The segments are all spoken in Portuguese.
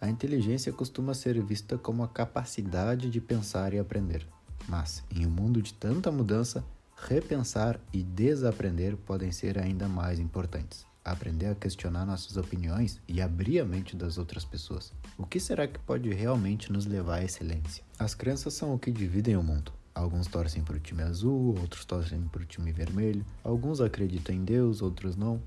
A inteligência costuma ser vista como a capacidade de pensar e aprender. Mas, em um mundo de tanta mudança, repensar e desaprender podem ser ainda mais importantes. Aprender a questionar nossas opiniões e abrir a mente das outras pessoas. O que será que pode realmente nos levar à excelência? As crenças são o que dividem o mundo. Alguns torcem para o time azul, outros torcem para o time vermelho. Alguns acreditam em Deus, outros não.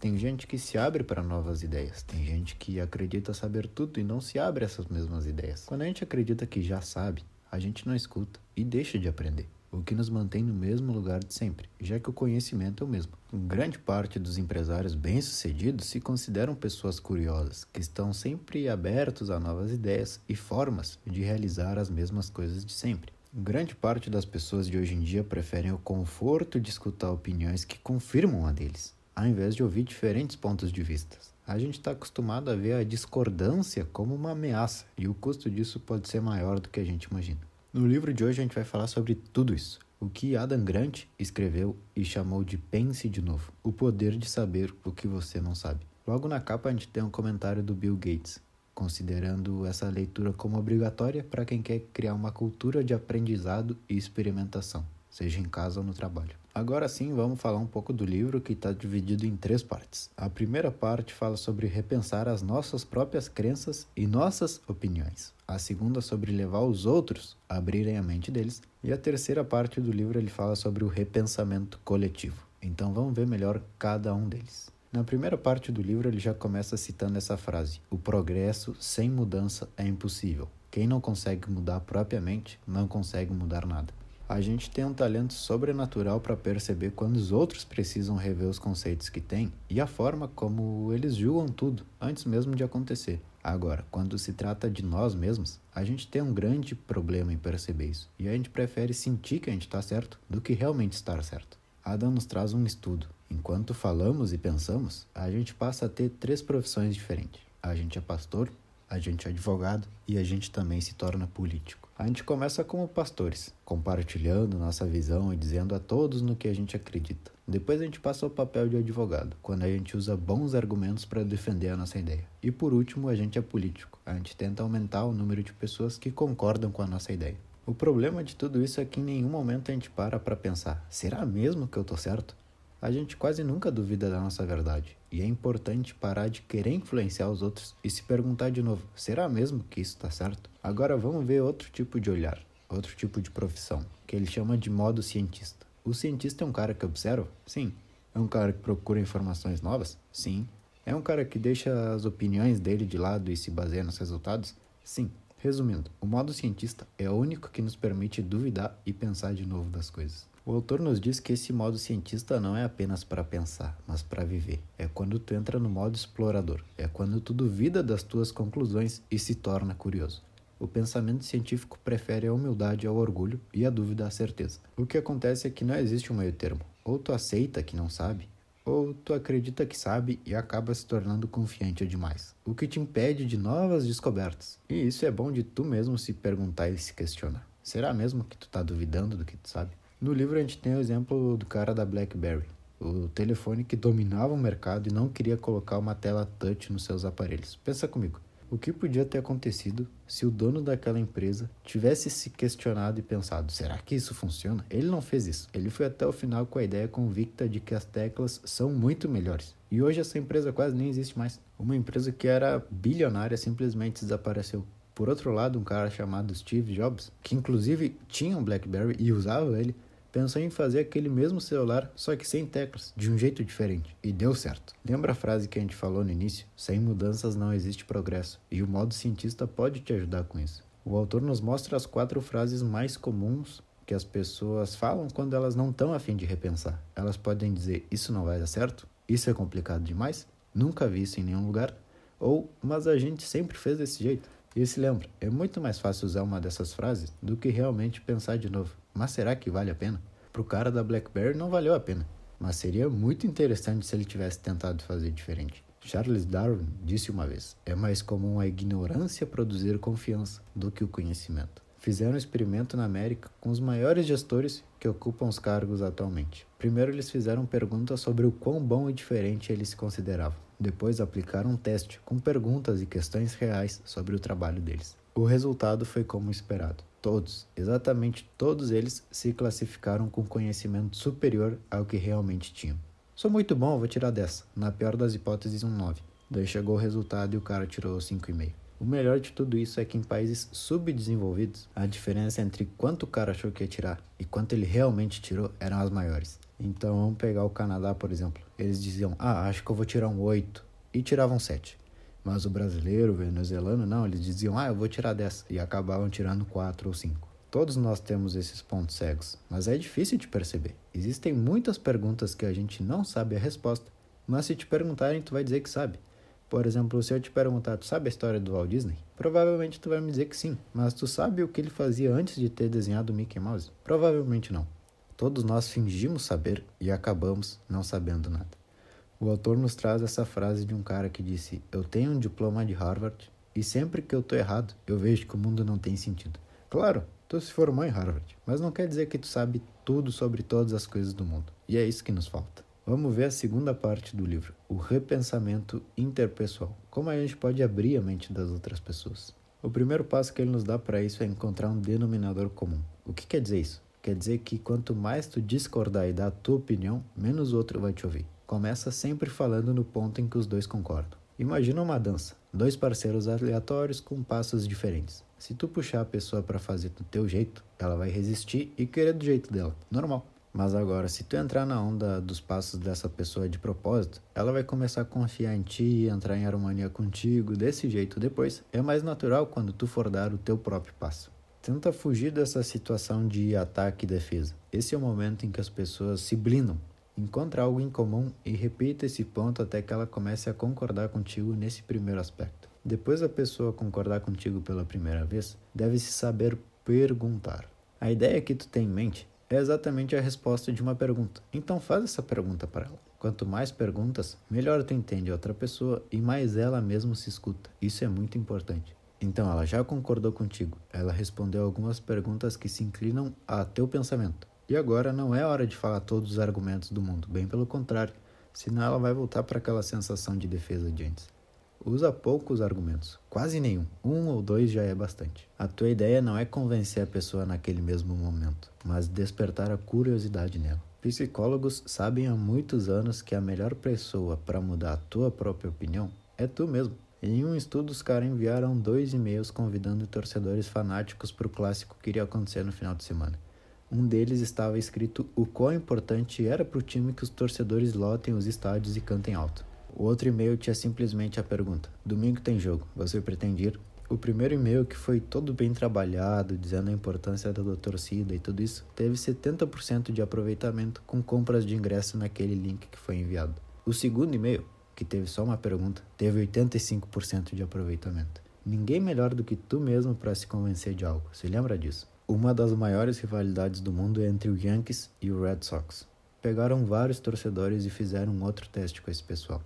Tem gente que se abre para novas ideias, tem gente que acredita saber tudo e não se abre a essas mesmas ideias. Quando a gente acredita que já sabe, a gente não escuta e deixa de aprender, o que nos mantém no mesmo lugar de sempre, já que o conhecimento é o mesmo. Grande parte dos empresários bem-sucedidos se consideram pessoas curiosas, que estão sempre abertos a novas ideias e formas de realizar as mesmas coisas de sempre. Grande parte das pessoas de hoje em dia preferem o conforto de escutar opiniões que confirmam a deles ao invés de ouvir diferentes pontos de vista. A gente está acostumado a ver a discordância como uma ameaça e o custo disso pode ser maior do que a gente imagina. No livro de hoje a gente vai falar sobre tudo isso. O que Adam Grant escreveu e chamou de Pense de Novo: O poder de saber o que você não sabe. Logo na capa a gente tem um comentário do Bill Gates, considerando essa leitura como obrigatória para quem quer criar uma cultura de aprendizado e experimentação, seja em casa ou no trabalho. Agora sim, vamos falar um pouco do livro que está dividido em três partes. A primeira parte fala sobre repensar as nossas próprias crenças e nossas opiniões. A segunda sobre levar os outros a abrirem a mente deles. E a terceira parte do livro ele fala sobre o repensamento coletivo. Então vamos ver melhor cada um deles. Na primeira parte do livro ele já começa citando essa frase: O progresso sem mudança é impossível. Quem não consegue mudar propriamente não consegue mudar nada. A gente tem um talento sobrenatural para perceber quando os outros precisam rever os conceitos que têm e a forma como eles julgam tudo antes mesmo de acontecer. Agora, quando se trata de nós mesmos, a gente tem um grande problema em perceber isso e a gente prefere sentir que a gente está certo do que realmente estar certo. Adam nos traz um estudo. Enquanto falamos e pensamos, a gente passa a ter três profissões diferentes. A gente é pastor, a gente é advogado e a gente também se torna político. A gente começa como pastores, compartilhando nossa visão e dizendo a todos no que a gente acredita. Depois a gente passa ao papel de advogado, quando a gente usa bons argumentos para defender a nossa ideia. E por último, a gente é político. A gente tenta aumentar o número de pessoas que concordam com a nossa ideia. O problema de tudo isso é que em nenhum momento a gente para para pensar: será mesmo que eu tô certo? A gente quase nunca duvida da nossa verdade, e é importante parar de querer influenciar os outros e se perguntar de novo: será mesmo que isso está certo? Agora vamos ver outro tipo de olhar, outro tipo de profissão, que ele chama de modo cientista. O cientista é um cara que observa? Sim. É um cara que procura informações novas? Sim. É um cara que deixa as opiniões dele de lado e se baseia nos resultados? Sim. Resumindo, o modo cientista é o único que nos permite duvidar e pensar de novo das coisas. O autor nos diz que esse modo cientista não é apenas para pensar, mas para viver. É quando tu entra no modo explorador. É quando tu duvida das tuas conclusões e se torna curioso. O pensamento científico prefere a humildade ao orgulho e a dúvida à certeza. O que acontece é que não existe um meio termo. Ou tu aceita que não sabe, ou tu acredita que sabe e acaba se tornando confiante demais, o que te impede de novas descobertas. E isso é bom de tu mesmo se perguntar e se questionar. Será mesmo que tu está duvidando do que tu sabe? No livro a gente tem o exemplo do cara da BlackBerry, o telefone que dominava o mercado e não queria colocar uma tela touch nos seus aparelhos. Pensa comigo, o que podia ter acontecido se o dono daquela empresa tivesse se questionado e pensado: será que isso funciona? Ele não fez isso. Ele foi até o final com a ideia convicta de que as teclas são muito melhores. E hoje essa empresa quase nem existe mais. Uma empresa que era bilionária simplesmente desapareceu. Por outro lado, um cara chamado Steve Jobs, que inclusive tinha um BlackBerry e usava ele, pensou em fazer aquele mesmo celular, só que sem teclas, de um jeito diferente, e deu certo. Lembra a frase que a gente falou no início? Sem mudanças não existe progresso, e o modo cientista pode te ajudar com isso. O autor nos mostra as quatro frases mais comuns que as pessoas falam quando elas não estão afim de repensar. Elas podem dizer: Isso não vai dar certo? Isso é complicado demais? Nunca vi isso em nenhum lugar? Ou, mas a gente sempre fez desse jeito. E se lembra, é muito mais fácil usar uma dessas frases do que realmente pensar de novo. Mas será que vale a pena? Para o cara da BlackBerry não valeu a pena, mas seria muito interessante se ele tivesse tentado fazer diferente. Charles Darwin disse uma vez: é mais comum a ignorância produzir confiança do que o conhecimento. Fizeram um experimento na América com os maiores gestores que ocupam os cargos atualmente. Primeiro, eles fizeram perguntas sobre o quão bom e diferente eles se consideravam. Depois aplicaram um teste com perguntas e questões reais sobre o trabalho deles. O resultado foi como esperado. Todos, exatamente todos eles, se classificaram com conhecimento superior ao que realmente tinham. Sou muito bom, vou tirar dessa. Na pior das hipóteses, um 9. Daí chegou o resultado e o cara tirou 5,5. O melhor de tudo isso é que em países subdesenvolvidos, a diferença entre quanto o cara achou que ia tirar e quanto ele realmente tirou eram as maiores. Então vamos pegar o Canadá, por exemplo. Eles diziam, ah, acho que eu vou tirar um 8 e tiravam 7. Mas o brasileiro, o venezuelano, não, eles diziam, ah, eu vou tirar 10 e acabavam tirando 4 ou 5. Todos nós temos esses pontos cegos, mas é difícil de perceber. Existem muitas perguntas que a gente não sabe a resposta, mas se te perguntarem, tu vai dizer que sabe. Por exemplo, se eu te perguntar, tu sabe a história do Walt Disney? Provavelmente tu vai me dizer que sim, mas tu sabe o que ele fazia antes de ter desenhado o Mickey Mouse? Provavelmente não. Todos nós fingimos saber e acabamos não sabendo nada. O autor nos traz essa frase de um cara que disse: Eu tenho um diploma de Harvard e sempre que eu tô errado, eu vejo que o mundo não tem sentido. Claro, tu se formou em Harvard, mas não quer dizer que tu sabe tudo sobre todas as coisas do mundo. E é isso que nos falta. Vamos ver a segunda parte do livro, o repensamento interpessoal. Como a gente pode abrir a mente das outras pessoas. O primeiro passo que ele nos dá para isso é encontrar um denominador comum. O que quer dizer isso? Quer dizer que quanto mais tu discordar e dar a tua opinião, menos o outro vai te ouvir. Começa sempre falando no ponto em que os dois concordam. Imagina uma dança, dois parceiros aleatórios com passos diferentes. Se tu puxar a pessoa para fazer do teu jeito, ela vai resistir e querer do jeito dela. Normal. Mas agora, se tu entrar na onda dos passos dessa pessoa de propósito, ela vai começar a confiar em ti, entrar em harmonia contigo, desse jeito depois. É mais natural quando tu for dar o teu próprio passo. Tenta fugir dessa situação de ataque e defesa. Esse é o momento em que as pessoas se blindam. Encontra algo em comum e repita esse ponto até que ela comece a concordar contigo nesse primeiro aspecto. Depois da pessoa concordar contigo pela primeira vez, deve-se saber perguntar. A ideia que tu tem em mente é exatamente a resposta de uma pergunta. Então faz essa pergunta para ela. Quanto mais perguntas, melhor tu entende a outra pessoa e mais ela mesma se escuta. Isso é muito importante. Então ela já concordou contigo. Ela respondeu algumas perguntas que se inclinam a teu pensamento. E agora não é hora de falar todos os argumentos do mundo, bem pelo contrário, senão ela vai voltar para aquela sensação de defesa de antes. Usa poucos argumentos, quase nenhum. Um ou dois já é bastante. A tua ideia não é convencer a pessoa naquele mesmo momento, mas despertar a curiosidade nela. Psicólogos sabem há muitos anos que a melhor pessoa para mudar a tua própria opinião é tu mesmo. Em um estudo, os caras enviaram dois e-mails convidando torcedores fanáticos para o clássico que iria acontecer no final de semana. Um deles estava escrito o quão importante era para o time que os torcedores lotem os estádios e cantem alto. O outro e-mail tinha simplesmente a pergunta: Domingo tem jogo, você pretende ir? O primeiro e-mail, que foi todo bem trabalhado, dizendo a importância da torcida e tudo isso, teve 70% de aproveitamento com compras de ingresso naquele link que foi enviado. O segundo e-mail, que teve só uma pergunta, teve 85% de aproveitamento. Ninguém melhor do que tu mesmo para se convencer de algo, se lembra disso? Uma das maiores rivalidades do mundo é entre o Yankees e o Red Sox. Pegaram vários torcedores e fizeram outro teste com esse pessoal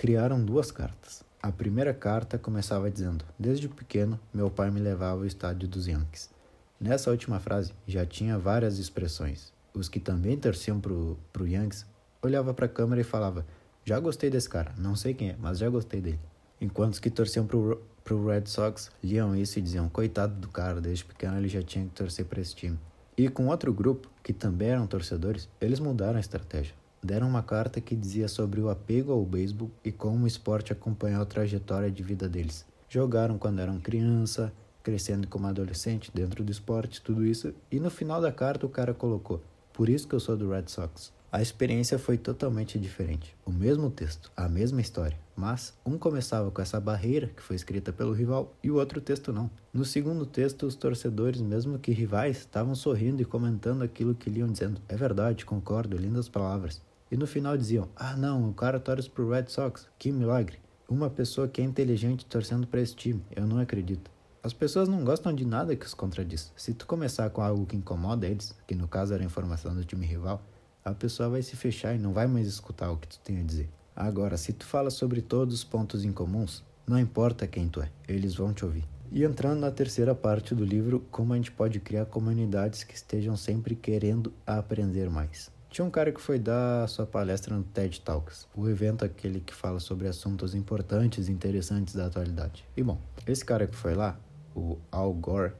criaram duas cartas. A primeira carta começava dizendo: Desde pequeno, meu pai me levava ao estádio dos Yankees. Nessa última frase já tinha várias expressões. Os que também torciam pro, pro Yankees olhava para a câmera e falava: Já gostei desse cara, não sei quem é, mas já gostei dele. Enquanto os que torciam pro, pro Red Sox liam isso e diziam: Coitado do cara, desde pequeno ele já tinha que torcer para esse time. E com outro grupo, que também eram torcedores, eles mudaram a estratégia deram uma carta que dizia sobre o apego ao beisebol e como o esporte acompanhou a trajetória de vida deles. Jogaram quando eram criança, crescendo como adolescente dentro do esporte, tudo isso, e no final da carta o cara colocou: Por isso que eu sou do Red Sox. A experiência foi totalmente diferente. O mesmo texto, a mesma história, mas um começava com essa barreira que foi escrita pelo rival e o outro texto não. No segundo texto, os torcedores, mesmo que rivais, estavam sorrindo e comentando aquilo que liam dizendo: É verdade, concordo, lindas palavras. E no final diziam: Ah, não, o cara torce pro Red Sox, que milagre. Uma pessoa que é inteligente torcendo para esse time, eu não acredito. As pessoas não gostam de nada que os contradiz. Se tu começar com algo que incomoda eles, que no caso era a informação do time rival, a pessoa vai se fechar e não vai mais escutar o que tu tem a dizer. Agora, se tu fala sobre todos os pontos em comuns, não importa quem tu é, eles vão te ouvir. E entrando na terceira parte do livro, como a gente pode criar comunidades que estejam sempre querendo aprender mais. Tinha um cara que foi dar sua palestra no TED Talks, o evento aquele que fala sobre assuntos importantes e interessantes da atualidade. E bom, esse cara que foi lá, o Al Gore,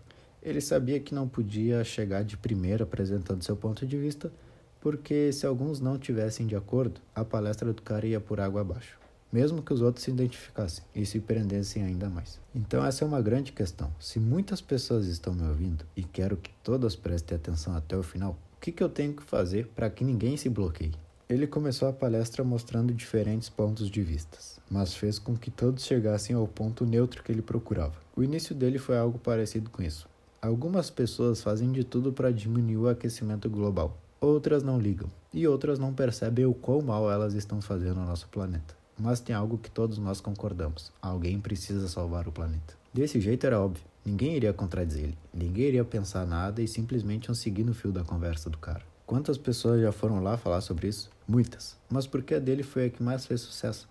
ele sabia que não podia chegar de primeira apresentando seu ponto de vista, porque se alguns não tivessem de acordo, a palestra do cara ia por água abaixo, mesmo que os outros se identificassem e se prendessem ainda mais. Então essa é uma grande questão. Se muitas pessoas estão me ouvindo e quero que todas prestem atenção até o final, o que, que eu tenho que fazer para que ninguém se bloqueie? Ele começou a palestra mostrando diferentes pontos de vistas, mas fez com que todos chegassem ao ponto neutro que ele procurava. O início dele foi algo parecido com isso. Algumas pessoas fazem de tudo para diminuir o aquecimento global, outras não ligam, e outras não percebem o quão mal elas estão fazendo ao nosso planeta. Mas tem algo que todos nós concordamos: alguém precisa salvar o planeta. Desse jeito era óbvio, ninguém iria contradizer ele, ninguém iria pensar nada e simplesmente iam seguir no fio da conversa do cara. Quantas pessoas já foram lá falar sobre isso? Muitas. Mas por que a dele foi a que mais fez sucesso?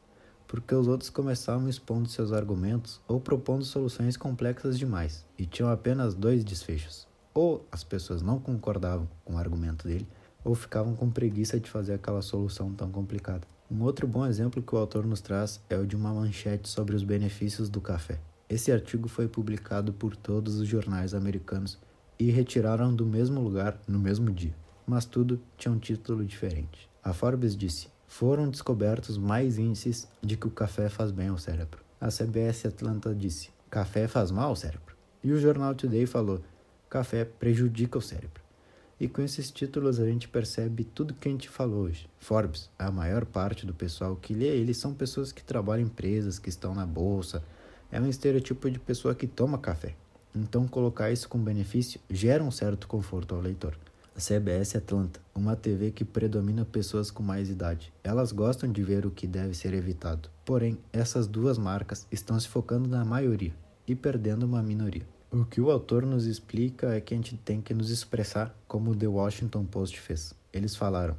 Porque os outros começavam expondo seus argumentos ou propondo soluções complexas demais e tinham apenas dois desfechos. Ou as pessoas não concordavam com o argumento dele, ou ficavam com preguiça de fazer aquela solução tão complicada. Um outro bom exemplo que o autor nos traz é o de uma manchete sobre os benefícios do café. Esse artigo foi publicado por todos os jornais americanos e retiraram do mesmo lugar no mesmo dia mas tudo tinha um título diferente. A Forbes disse: foram descobertos mais índices de que o café faz bem ao cérebro. A CBS Atlanta disse: café faz mal ao cérebro. E o jornal Today falou: café prejudica o cérebro. E com esses títulos a gente percebe tudo que a gente falou hoje. Forbes, a maior parte do pessoal que lê eles são pessoas que trabalham em empresas, que estão na bolsa. É um estereotipo de pessoa que toma café. Então colocar isso com benefício gera um certo conforto ao leitor. A CBS Atlanta, uma TV que predomina pessoas com mais idade. Elas gostam de ver o que deve ser evitado. Porém, essas duas marcas estão se focando na maioria e perdendo uma minoria. O que o autor nos explica é que a gente tem que nos expressar como o The Washington Post fez. Eles falaram: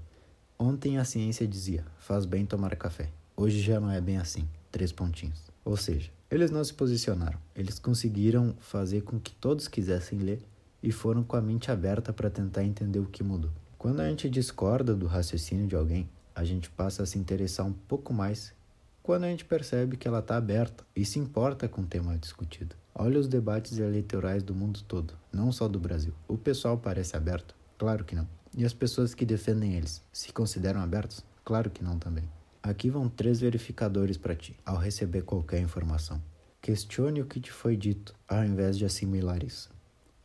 Ontem a ciência dizia, faz bem tomar café. Hoje já não é bem assim. Três pontinhos. Ou seja, eles não se posicionaram. Eles conseguiram fazer com que todos quisessem ler e foram com a mente aberta para tentar entender o que mudou. Quando a gente discorda do raciocínio de alguém, a gente passa a se interessar um pouco mais quando a gente percebe que ela está aberta e se importa com o tema discutido. Olha os debates eleitorais do mundo todo, não só do Brasil. O pessoal parece aberto? Claro que não. E as pessoas que defendem eles se consideram abertos? Claro que não também. Aqui vão três verificadores para ti ao receber qualquer informação. Questione o que te foi dito ao invés de assimilar isso.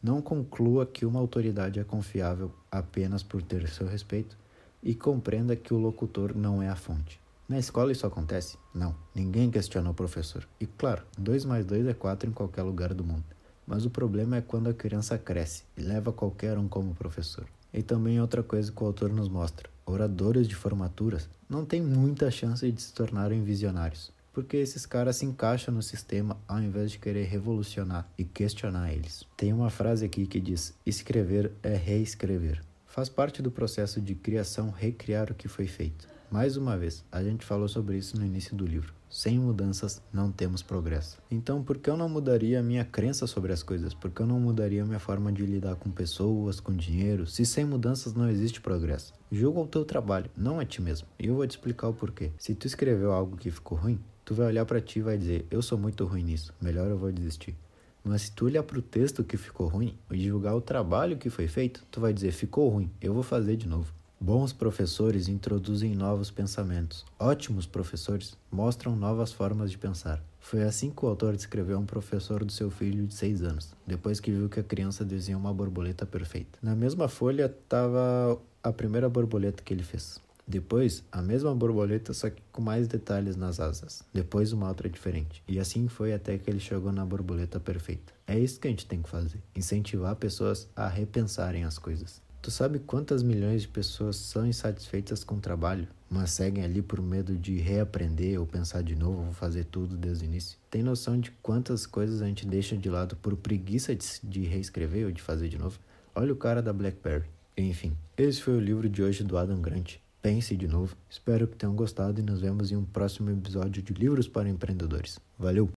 Não conclua que uma autoridade é confiável apenas por ter seu respeito e compreenda que o locutor não é a fonte. Na escola isso acontece? Não. Ninguém questiona o professor. E claro, 2 mais 2 é 4 em qualquer lugar do mundo. Mas o problema é quando a criança cresce e leva qualquer um como professor. E também outra coisa que o autor nos mostra: oradores de formaturas não têm muita chance de se tornarem visionários porque esses caras se encaixam no sistema ao invés de querer revolucionar e questionar eles. Tem uma frase aqui que diz: escrever é reescrever. Faz parte do processo de criação recriar o que foi feito. Mais uma vez, a gente falou sobre isso no início do livro. Sem mudanças não temos progresso. Então, por que eu não mudaria a minha crença sobre as coisas? Por que eu não mudaria a minha forma de lidar com pessoas, com dinheiro? Se sem mudanças não existe progresso. Julga o teu trabalho, não a ti mesmo. E eu vou te explicar o porquê. Se tu escreveu algo que ficou ruim, tu vai olhar para ti e vai dizer: Eu sou muito ruim nisso, melhor eu vou desistir. Mas se tu olhar para o texto que ficou ruim e julgar o trabalho que foi feito, tu vai dizer: Ficou ruim, eu vou fazer de novo. Bons professores introduzem novos pensamentos. Ótimos professores mostram novas formas de pensar. Foi assim que o autor descreveu um professor do seu filho de 6 anos, depois que viu que a criança desenhou uma borboleta perfeita. Na mesma folha estava a primeira borboleta que ele fez. Depois, a mesma borboleta, só que com mais detalhes nas asas. Depois, uma outra diferente. E assim foi até que ele chegou na borboleta perfeita. É isso que a gente tem que fazer: incentivar pessoas a repensarem as coisas. Tu sabe quantas milhões de pessoas são insatisfeitas com o trabalho, mas seguem ali por medo de reaprender ou pensar de novo ou fazer tudo desde o início? Tem noção de quantas coisas a gente deixa de lado por preguiça de reescrever ou de fazer de novo? Olha o cara da BlackBerry. Enfim, esse foi o livro de hoje do Adam Grant. Pense de novo. Espero que tenham gostado e nos vemos em um próximo episódio de Livros para Empreendedores. Valeu!